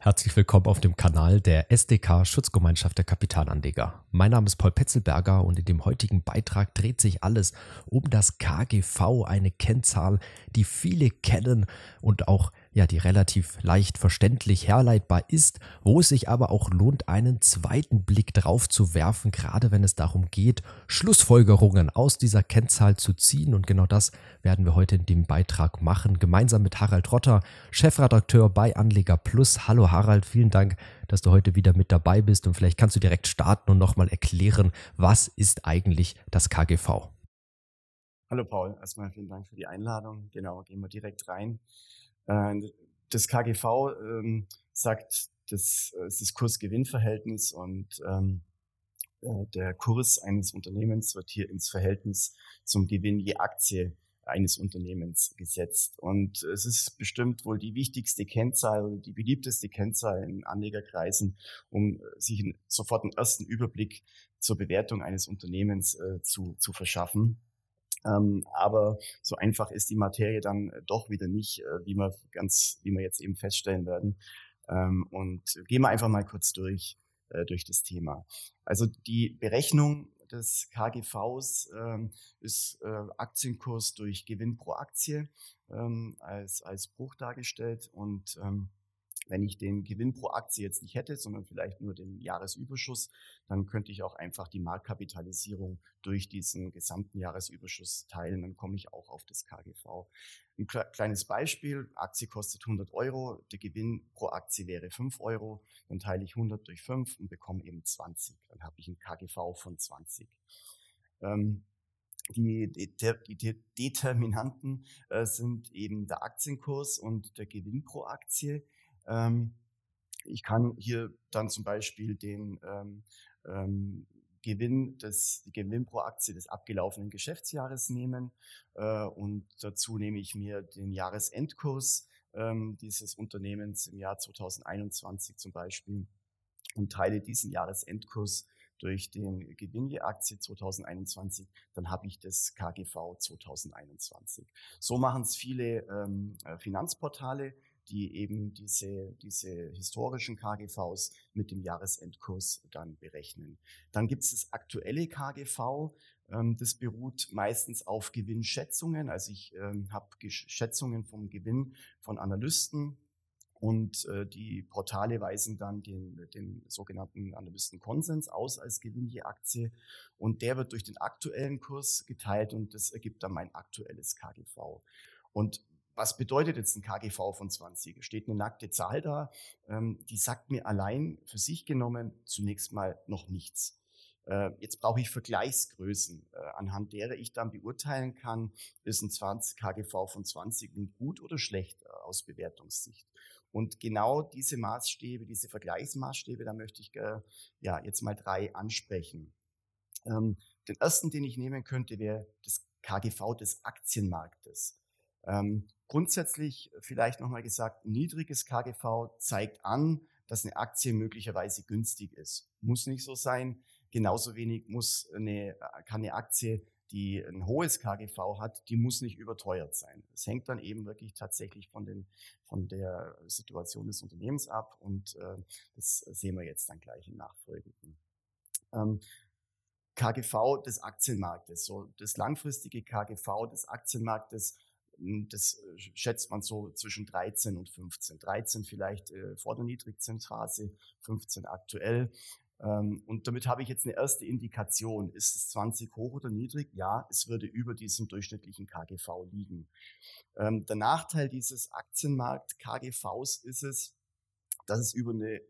Herzlich willkommen auf dem Kanal der SDK Schutzgemeinschaft der Kapitalanleger. Mein Name ist Paul Petzelberger und in dem heutigen Beitrag dreht sich alles um das KGV, eine Kennzahl, die viele kennen und auch ja, die relativ leicht verständlich herleitbar ist, wo es sich aber auch lohnt, einen zweiten Blick drauf zu werfen, gerade wenn es darum geht, Schlussfolgerungen aus dieser Kennzahl zu ziehen. Und genau das werden wir heute in dem Beitrag machen, gemeinsam mit Harald Rotter, Chefredakteur bei Anleger Plus. Hallo Harald, vielen Dank, dass du heute wieder mit dabei bist und vielleicht kannst du direkt starten und nochmal erklären, was ist eigentlich das KGV? Hallo Paul, erstmal vielen Dank für die Einladung. Genau, gehen wir direkt rein. Äh, das KGV ähm, sagt, das äh, ist das Kurs-Gewinn-Verhältnis und ähm, äh, der Kurs eines Unternehmens wird hier ins Verhältnis zum Gewinn je Aktie eines Unternehmens gesetzt. Und es ist bestimmt wohl die wichtigste Kennzahl oder die beliebteste Kennzahl in Anlegerkreisen, um sich sofort einen ersten Überblick zur Bewertung eines Unternehmens äh, zu, zu verschaffen. Ähm, aber so einfach ist die Materie dann äh, doch wieder nicht, äh, wie wir ganz, wie wir jetzt eben feststellen werden. Ähm, und gehen wir einfach mal kurz durch, äh, durch das Thema. Also die Berechnung des KGVs ähm, ist äh, Aktienkurs durch Gewinn pro Aktie ähm, als, als Bruch dargestellt und ähm, wenn ich den Gewinn pro Aktie jetzt nicht hätte, sondern vielleicht nur den Jahresüberschuss, dann könnte ich auch einfach die Marktkapitalisierung durch diesen gesamten Jahresüberschuss teilen. Dann komme ich auch auf das KGV. Ein kleines Beispiel. Aktie kostet 100 Euro. Der Gewinn pro Aktie wäre 5 Euro. Dann teile ich 100 durch 5 und bekomme eben 20. Dann habe ich ein KGV von 20. Ähm, die, die, die, Determinanten äh, sind eben der Aktienkurs und der Gewinn pro Aktie. Ähm, ich kann hier dann zum Beispiel den ähm, ähm, Gewinn des Gewinn pro Aktie des abgelaufenen Geschäftsjahres nehmen äh, und dazu nehme ich mir den Jahresendkurs ähm, dieses Unternehmens im Jahr 2021 zum Beispiel und teile diesen Jahresendkurs durch den Gewinn je Aktie 2021, dann habe ich das KGV 2021. So machen es viele ähm, äh, Finanzportale die eben diese, diese historischen KGVs mit dem Jahresendkurs dann berechnen. Dann gibt es das aktuelle KGV. Ähm, das beruht meistens auf Gewinnschätzungen. Also ich ähm, habe Schätzungen vom Gewinn von Analysten und äh, die Portale weisen dann den, den sogenannten Analystenkonsens aus als Gewinn je Aktie. Und der wird durch den aktuellen Kurs geteilt und das ergibt dann mein aktuelles KGV. Und was bedeutet jetzt ein KGV von 20? Steht eine nackte Zahl da, ähm, die sagt mir allein für sich genommen zunächst mal noch nichts. Äh, jetzt brauche ich Vergleichsgrößen, äh, anhand derer ich dann beurteilen kann, ist ein 20 KGV von 20 nun gut oder schlecht äh, aus Bewertungssicht. Und genau diese Maßstäbe, diese Vergleichsmaßstäbe, da möchte ich äh, ja jetzt mal drei ansprechen. Ähm, den ersten, den ich nehmen könnte, wäre das KGV des Aktienmarktes. Ähm, grundsätzlich vielleicht nochmal gesagt, niedriges KGV zeigt an, dass eine Aktie möglicherweise günstig ist. Muss nicht so sein. Genauso wenig muss eine, kann eine Aktie, die ein hohes KGV hat, die muss nicht überteuert sein. Es hängt dann eben wirklich tatsächlich von, den, von der Situation des Unternehmens ab und äh, das sehen wir jetzt dann gleich im Nachfolgenden. Ähm, KGV des Aktienmarktes, so das langfristige KGV des Aktienmarktes das äh, schätzt man so zwischen 13 und 15. 13 vielleicht äh, vor der Niedrigzinsphase, 15 aktuell. Ähm, und damit habe ich jetzt eine erste Indikation. Ist es 20 hoch oder niedrig? Ja, es würde über diesem durchschnittlichen KGV liegen. Ähm, der Nachteil dieses Aktienmarkt-KGVs ist es, dass es über eine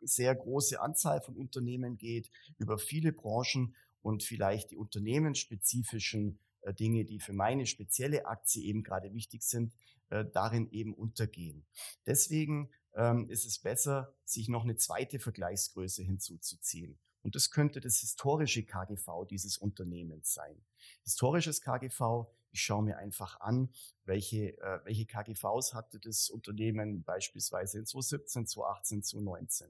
sehr große Anzahl von Unternehmen geht, über viele Branchen und vielleicht die unternehmensspezifischen Dinge, die für meine spezielle Aktie eben gerade wichtig sind, äh, darin eben untergehen. Deswegen ähm, ist es besser, sich noch eine zweite Vergleichsgröße hinzuzuziehen. Und das könnte das historische KGV dieses Unternehmens sein. Historisches KGV, ich schaue mir einfach an, welche, äh, welche KGVs hatte das Unternehmen beispielsweise in 2017, 2018, 2019.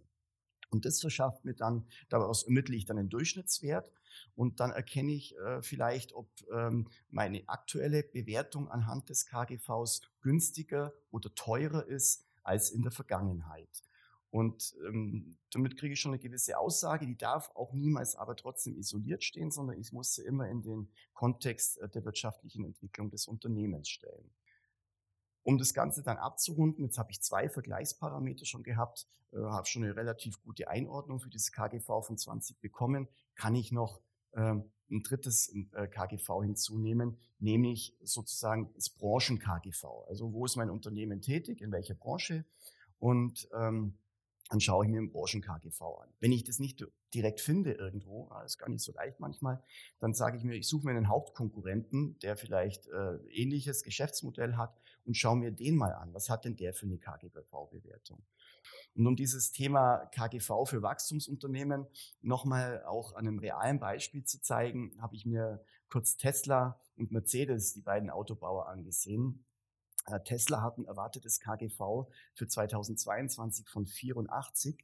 Und das verschafft mir dann, daraus ermittle ich dann einen Durchschnittswert und dann erkenne ich äh, vielleicht, ob ähm, meine aktuelle Bewertung anhand des KGVs günstiger oder teurer ist als in der Vergangenheit. Und ähm, damit kriege ich schon eine gewisse Aussage, die darf auch niemals aber trotzdem isoliert stehen, sondern ich muss sie immer in den Kontext äh, der wirtschaftlichen Entwicklung des Unternehmens stellen. Um das Ganze dann abzurunden, jetzt habe ich zwei Vergleichsparameter schon gehabt, äh, habe schon eine relativ gute Einordnung für dieses KGV von 20 bekommen, kann ich noch ein drittes äh, KGV hinzunehmen, nämlich sozusagen das Branchen-KGV. Also wo ist mein Unternehmen tätig, in welcher Branche und ähm, dann schaue ich mir den Branchen-KGV an. Wenn ich das nicht direkt finde irgendwo, das ist gar nicht so leicht manchmal, dann sage ich mir, ich suche mir einen Hauptkonkurrenten, der vielleicht äh, ähnliches Geschäftsmodell hat und schaue mir den mal an. Was hat denn der für eine KGV-Bewertung? Und um dieses Thema KGV für Wachstumsunternehmen nochmal auch an einem realen Beispiel zu zeigen, habe ich mir kurz Tesla und Mercedes, die beiden Autobauer, angesehen. Äh, Tesla hat ein erwartetes KGV für 2022 von 84,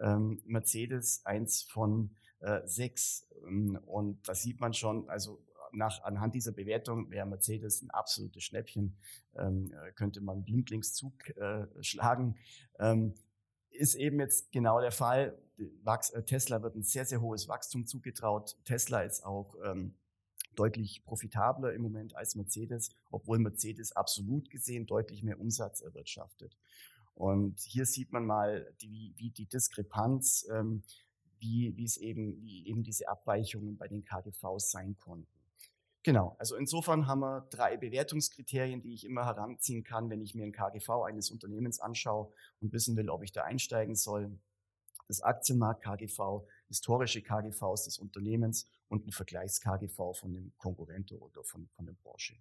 ähm, Mercedes eins von äh, 6. Ähm, und da sieht man schon, also nach, anhand dieser Bewertung wäre Mercedes ein absolutes Schnäppchen, ähm, äh, könnte man Blindlingszug äh, schlagen. Ähm, ist eben jetzt genau der Fall. Äh, Tesla wird ein sehr, sehr hohes Wachstum zugetraut. Tesla ist auch ähm, deutlich profitabler im Moment als Mercedes, obwohl Mercedes absolut gesehen deutlich mehr Umsatz erwirtschaftet. Und hier sieht man mal, die, wie die Diskrepanz, ähm, wie, wie es eben, wie eben diese Abweichungen bei den KGVs sein konnten. Genau, also insofern haben wir drei Bewertungskriterien, die ich immer heranziehen kann, wenn ich mir ein KGV eines Unternehmens anschaue und wissen will, ob ich da einsteigen soll. Das Aktienmarkt KGV, historische KGVs des Unternehmens und ein Vergleichs-KGV von dem Konkurrenten oder von, von der Branche.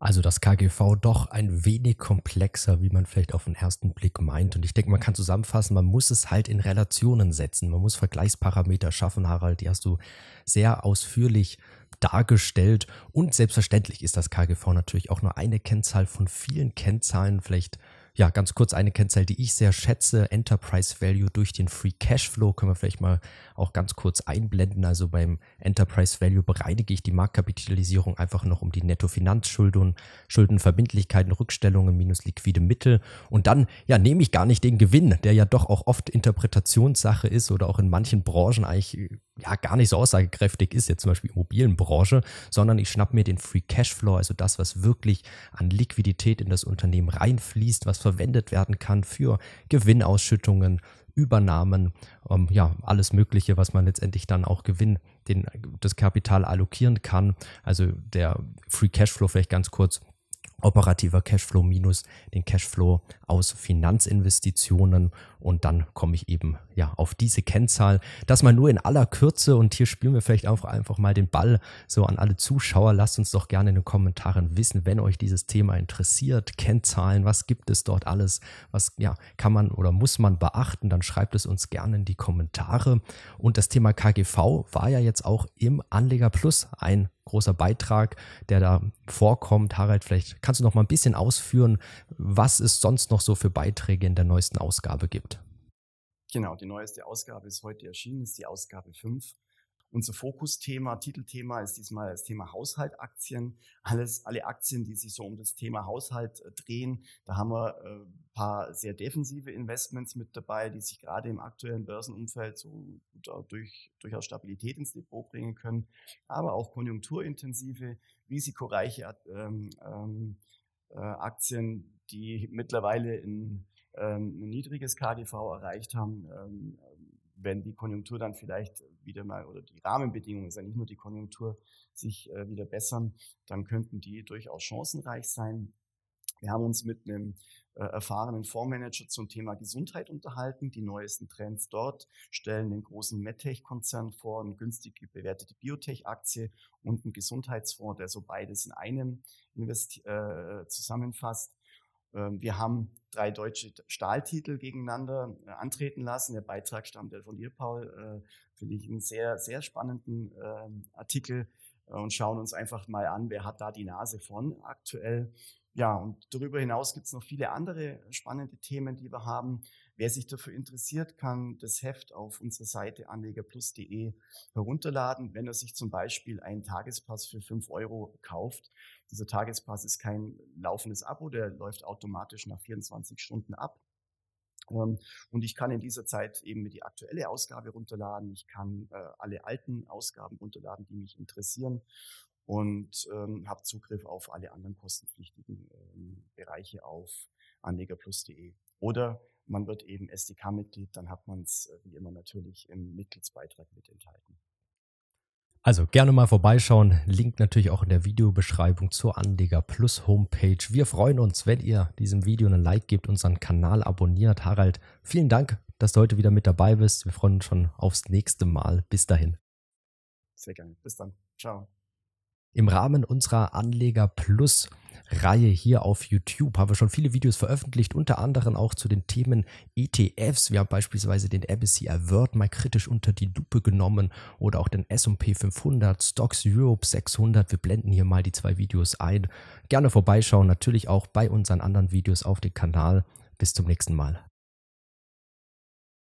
Also das KGV doch ein wenig komplexer, wie man vielleicht auf den ersten Blick meint. Und ich denke, man kann zusammenfassen, man muss es halt in Relationen setzen. Man muss Vergleichsparameter schaffen, Harald. Die hast du sehr ausführlich dargestellt. Und selbstverständlich ist das KGV natürlich auch nur eine Kennzahl von vielen Kennzahlen. Vielleicht ja, ganz kurz eine Kennzahl, die ich sehr schätze, Enterprise Value durch den Free Cashflow, können wir vielleicht mal auch ganz kurz einblenden. Also beim Enterprise Value bereinige ich die Marktkapitalisierung einfach noch um die Nettofinanzschulden, Schuldenverbindlichkeiten, Rückstellungen minus liquide Mittel. Und dann, ja, nehme ich gar nicht den Gewinn, der ja doch auch oft Interpretationssache ist oder auch in manchen Branchen eigentlich ja gar nicht so aussagekräftig ist, jetzt zum Beispiel Immobilienbranche, sondern ich schnapp mir den Free Cashflow, also das, was wirklich an Liquidität in das Unternehmen reinfließt, was verwendet werden kann für Gewinnausschüttungen, Übernahmen, ähm, ja, alles Mögliche, was man letztendlich dann auch Gewinn, den, das Kapital allokieren kann. Also der Free Cashflow vielleicht ganz kurz operativer Cashflow minus den Cashflow aus Finanzinvestitionen und dann komme ich eben ja auf diese Kennzahl. Das mal nur in aller Kürze und hier spielen wir vielleicht auch einfach mal den Ball so an alle Zuschauer. Lasst uns doch gerne in den Kommentaren wissen, wenn euch dieses Thema interessiert. Kennzahlen, was gibt es dort alles? Was ja kann man oder muss man beachten? Dann schreibt es uns gerne in die Kommentare. Und das Thema KGV war ja jetzt auch im Anleger Plus ein großer Beitrag, der da vorkommt. Harald, vielleicht kannst du noch mal ein bisschen ausführen, was es sonst noch so für Beiträge in der neuesten Ausgabe gibt. Genau, die neueste Ausgabe ist heute erschienen, ist die Ausgabe 5. Unser Fokusthema, Titelthema ist diesmal das Thema Haushaltaktien. Alles, alle Aktien, die sich so um das Thema Haushalt äh, drehen. Da haben wir ein äh, paar sehr defensive Investments mit dabei, die sich gerade im aktuellen Börsenumfeld so durch, durchaus Stabilität ins Depot bringen können. Aber auch konjunkturintensive, risikoreiche ähm, ähm, äh, Aktien, die mittlerweile in, ein niedriges KGV erreicht haben, ähm, wenn die Konjunktur dann vielleicht wieder mal oder die Rahmenbedingungen, ist ja nicht nur die Konjunktur, sich äh, wieder bessern, dann könnten die durchaus chancenreich sein. Wir haben uns mit einem äh, erfahrenen Fondsmanager zum Thema Gesundheit unterhalten. Die neuesten Trends dort stellen den großen MedTech-Konzern vor, eine günstig bewertete Biotech-Aktie und einen Gesundheitsfonds, der so beides in einem Investi äh, zusammenfasst. Ähm, wir haben drei deutsche Stahltitel gegeneinander äh, antreten lassen. Der Beitrag stammt von dir, Paul. Äh, finde ich einen sehr, sehr spannenden ähm, Artikel und schauen uns einfach mal an, wer hat da die Nase von aktuell. Ja, und darüber hinaus gibt es noch viele andere spannende Themen, die wir haben. Wer sich dafür interessiert, kann das Heft auf unserer Seite anlegerplus.de herunterladen. Wenn er sich zum Beispiel einen Tagespass für 5 Euro kauft, dieser Tagespass ist kein laufendes Abo, der läuft automatisch nach 24 Stunden ab. Ähm, und ich kann in dieser Zeit eben die aktuelle Ausgabe runterladen. Ich kann äh, alle alten Ausgaben runterladen, die mich interessieren und ähm, habe Zugriff auf alle anderen kostenpflichtigen ähm, Bereiche auf anlegerplus.de. Oder man wird eben SDK-Mitglied, dann hat man es äh, wie immer natürlich im Mitgliedsbeitrag mit enthalten. Also gerne mal vorbeischauen. Link natürlich auch in der Videobeschreibung zur Anleger Plus Homepage. Wir freuen uns, wenn ihr diesem Video einen Like gebt, unseren Kanal abonniert. Harald, vielen Dank, dass du heute wieder mit dabei bist. Wir freuen uns schon aufs nächste Mal. Bis dahin. Sehr gerne. Bis dann. Ciao. Im Rahmen unserer Anleger Plus Reihe hier auf YouTube haben wir schon viele Videos veröffentlicht, unter anderem auch zu den Themen ETFs. Wir haben beispielsweise den MSCI World mal kritisch unter die Lupe genommen oder auch den S&P 500, Stocks Europe 600. Wir blenden hier mal die zwei Videos ein. Gerne vorbeischauen, natürlich auch bei unseren anderen Videos auf dem Kanal. Bis zum nächsten Mal.